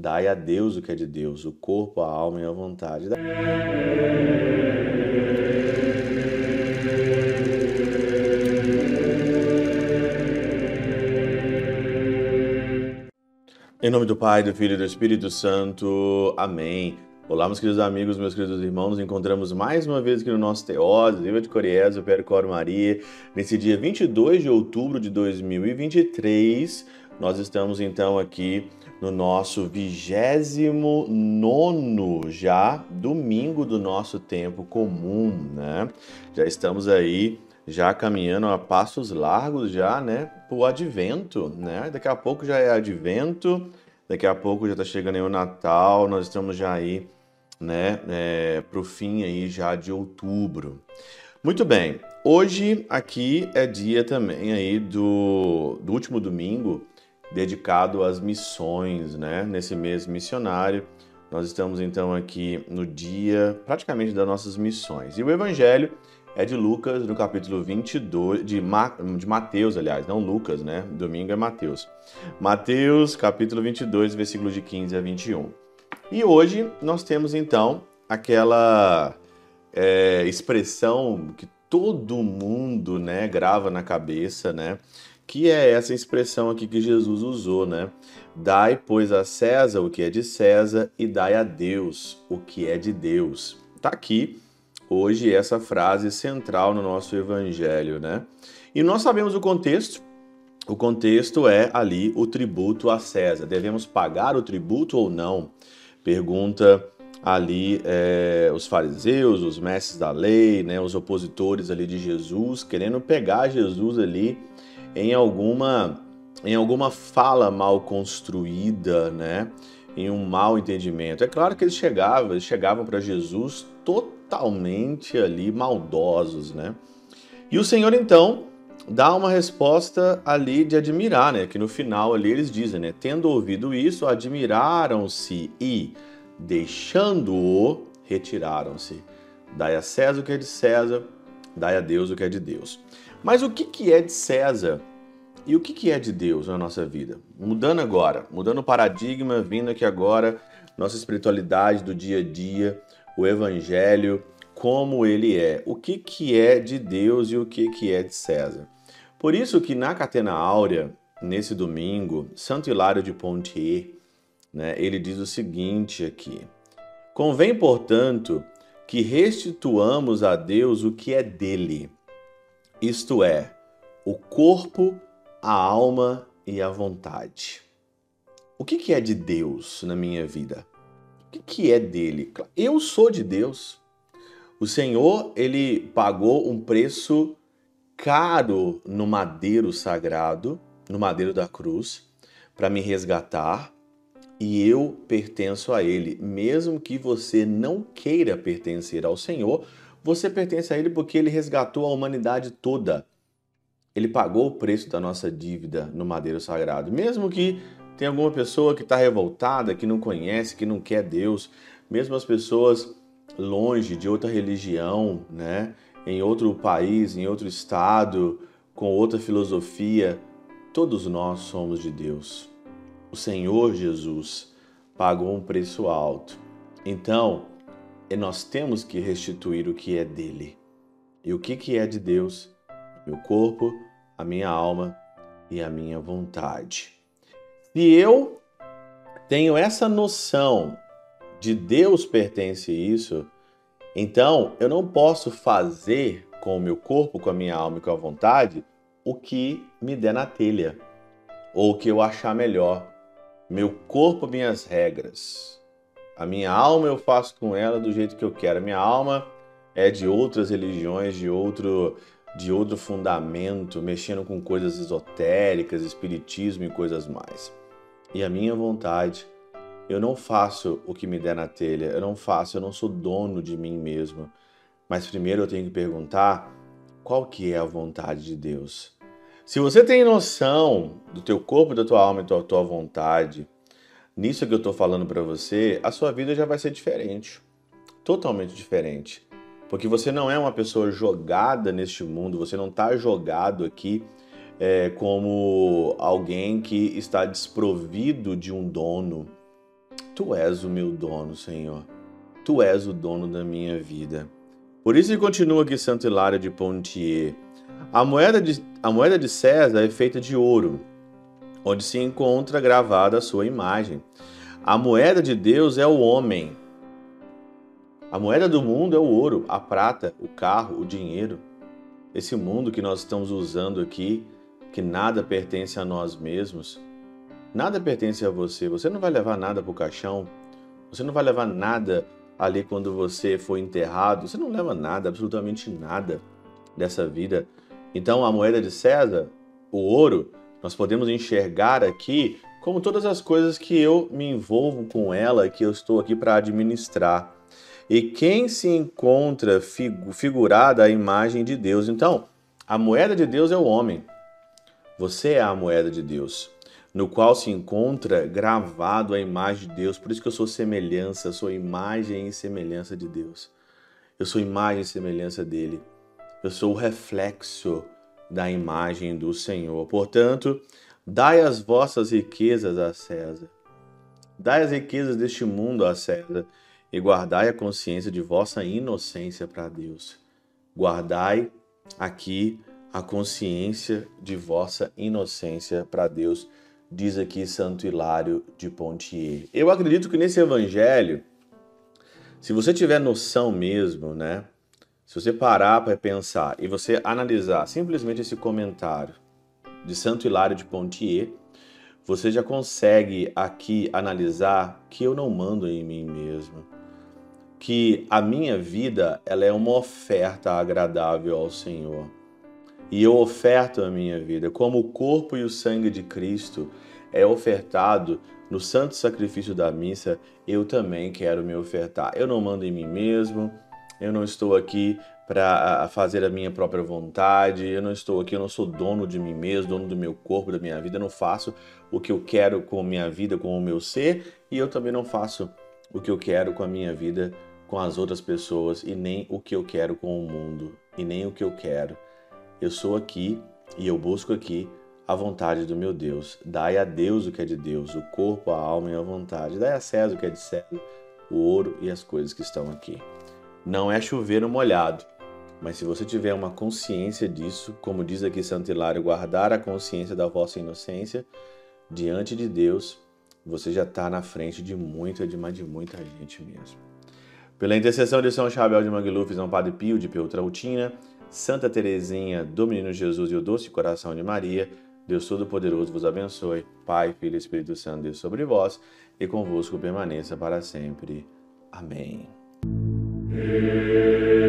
Dai a Deus o que é de Deus, o corpo, a alma e a vontade. Em nome do Pai, do Filho e do Espírito Santo. Amém. Olá, meus queridos amigos, meus queridos irmãos. Nos encontramos mais uma vez aqui no nosso Teose, Viva de Coriés, o Percor Maria. Nesse dia 22 de outubro de 2023, nós estamos então aqui no nosso vigésimo nono já domingo do nosso tempo comum, né? Já estamos aí já caminhando a passos largos já, né, o advento, né? Daqui a pouco já é advento, daqui a pouco já está chegando aí o Natal, nós estamos já aí, né, é, para o fim aí já de outubro. Muito bem, hoje aqui é dia também aí do, do último domingo dedicado às missões, né? Nesse mês missionário, nós estamos então aqui no dia praticamente das nossas missões. E o evangelho é de Lucas, no capítulo 22, de, Ma, de Mateus, aliás, não Lucas, né? Domingo é Mateus. Mateus, capítulo 22, versículos de 15 a 21. E hoje nós temos então aquela é, expressão que todo mundo, né, grava na cabeça, né? Que é essa expressão aqui que Jesus usou, né? Dai, pois, a César o que é de César e dai a Deus o que é de Deus. Tá aqui hoje essa frase central no nosso evangelho, né? E nós sabemos o contexto. O contexto é ali o tributo a César. Devemos pagar o tributo ou não? Pergunta ali é, os fariseus, os mestres da lei, né, os opositores ali de Jesus, querendo pegar Jesus ali em alguma em alguma fala mal construída, né? Em um mau entendimento. É claro que eles chegavam, eles chegavam para Jesus totalmente ali maldosos, né? E o Senhor então dá uma resposta ali de admirar, né? Que no final ali eles dizem, né? Tendo ouvido isso, admiraram-se e, deixando-o, retiraram-se. Dai a César o que é de César, dai a Deus o que é de Deus. Mas o que, que é de César e o que, que é de Deus na nossa vida? Mudando agora, mudando o paradigma, vindo aqui agora, nossa espiritualidade do dia a dia, o Evangelho, como ele é, o que, que é de Deus e o que, que é de César. Por isso que na Catena Áurea, nesse domingo, Santo Hilário de Pontier, né, ele diz o seguinte aqui: Convém, portanto, que restituamos a Deus o que é dele, isto é, o corpo, a alma e a vontade. O que, que é de Deus na minha vida? O que, que é dele? Eu sou de Deus. O Senhor, ele pagou um preço caro no madeiro sagrado, no madeiro da cruz, para me resgatar, e eu pertenço a ele. Mesmo que você não queira pertencer ao Senhor, você pertence a ele porque ele resgatou a humanidade toda. Ele pagou o preço da nossa dívida no madeiro sagrado. Mesmo que tem alguma pessoa que está revoltada, que não conhece, que não quer Deus, mesmo as pessoas longe de outra religião, né, em outro país, em outro estado, com outra filosofia, todos nós somos de Deus. O Senhor Jesus pagou um preço alto. Então, nós temos que restituir o que é dele. E o que, que é de Deus? Meu corpo, a minha alma e a minha vontade. Se eu tenho essa noção de Deus pertence isso, então eu não posso fazer com o meu corpo, com a minha alma e com a vontade o que me der na telha ou o que eu achar melhor. Meu corpo, minhas regras. A minha alma eu faço com ela do jeito que eu quero. A minha alma é de outras religiões, de outro de outro fundamento, mexendo com coisas esotéricas, espiritismo e coisas mais e a minha vontade. Eu não faço o que me der na telha, eu não faço, eu não sou dono de mim mesmo. Mas primeiro eu tenho que perguntar qual que é a vontade de Deus. Se você tem noção do teu corpo, da tua alma e da tua vontade, nisso que eu estou falando para você, a sua vida já vai ser diferente. Totalmente diferente. Porque você não é uma pessoa jogada neste mundo, você não está jogado aqui é, como alguém que está desprovido de um dono. Tu és o meu dono, Senhor. Tu és o dono da minha vida. Por isso ele continua aqui Santo Hilário de Pontier. A moeda de, a moeda de César é feita de ouro, onde se encontra gravada a sua imagem. A moeda de Deus é o homem. A moeda do mundo é o ouro, a prata, o carro, o dinheiro. Esse mundo que nós estamos usando aqui, que nada pertence a nós mesmos, nada pertence a você. Você não vai levar nada para o caixão, você não vai levar nada ali quando você for enterrado, você não leva nada, absolutamente nada dessa vida. Então, a moeda de César, o ouro, nós podemos enxergar aqui como todas as coisas que eu me envolvo com ela, que eu estou aqui para administrar. E quem se encontra figurada a imagem de Deus. Então, a moeda de Deus é o homem. Você é a moeda de Deus, no qual se encontra gravado a imagem de Deus. Por isso que eu sou semelhança, sou imagem e semelhança de Deus. Eu sou imagem e semelhança dele. Eu sou o reflexo da imagem do Senhor. Portanto, dai as vossas riquezas a César. Dai as riquezas deste mundo a César e guardai a consciência de vossa inocência para Deus. Guardai aqui a consciência de vossa inocência para Deus, diz aqui Santo Hilário de Pontier. Eu acredito que nesse evangelho, se você tiver noção mesmo, né? Se você parar para pensar e você analisar simplesmente esse comentário de Santo Hilário de Pontier, você já consegue aqui analisar que eu não mando em mim mesmo, que a minha vida ela é uma oferta agradável ao Senhor e eu oferto a minha vida, como o corpo e o sangue de Cristo é ofertado no santo sacrifício da missa, eu também quero me ofertar. Eu não mando em mim mesmo, eu não estou aqui para fazer a minha própria vontade, eu não estou aqui, eu não sou dono de mim mesmo, dono do meu corpo, da minha vida, eu não faço o que eu quero com a minha vida, com o meu ser, e eu também não faço o que eu quero com a minha vida, com as outras pessoas, e nem o que eu quero com o mundo, e nem o que eu quero eu sou aqui e eu busco aqui a vontade do meu Deus. Dai a Deus o que é de Deus, o corpo, a alma e a vontade. Dai a César o que é de César, o ouro e as coisas que estão aqui. Não é chover no molhado, mas se você tiver uma consciência disso, como diz aqui Santo Hilário, guardar a consciência da vossa inocência diante de Deus, você já está na frente de muita, de mais de muita gente mesmo. Pela intercessão de São Chabel de Mangluf, São Padre Pio de Peltrautina, Santa Teresinha do Menino Jesus e o Doce Coração de Maria, Deus Todo-Poderoso vos abençoe. Pai, Filho e Espírito Santo, Deus sobre vós e convosco permaneça para sempre. Amém. Música